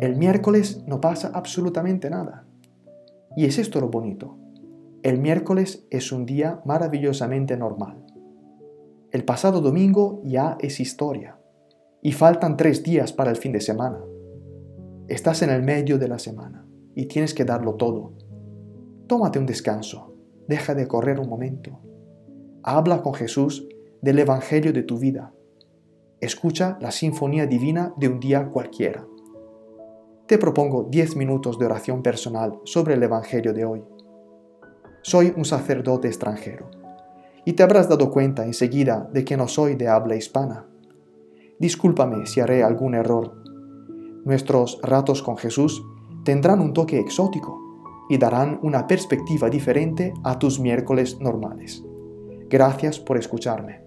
el miércoles no pasa absolutamente nada. Y es esto lo bonito. El miércoles es un día maravillosamente normal. El pasado domingo ya es historia. Y faltan tres días para el fin de semana. Estás en el medio de la semana y tienes que darlo todo. Tómate un descanso. Deja de correr un momento. Habla con Jesús del Evangelio de tu vida. Escucha la sinfonía divina de un día cualquiera. Te propongo 10 minutos de oración personal sobre el Evangelio de hoy. Soy un sacerdote extranjero y te habrás dado cuenta enseguida de que no soy de habla hispana. Discúlpame si haré algún error. Nuestros ratos con Jesús tendrán un toque exótico y darán una perspectiva diferente a tus miércoles normales. Gracias por escucharme.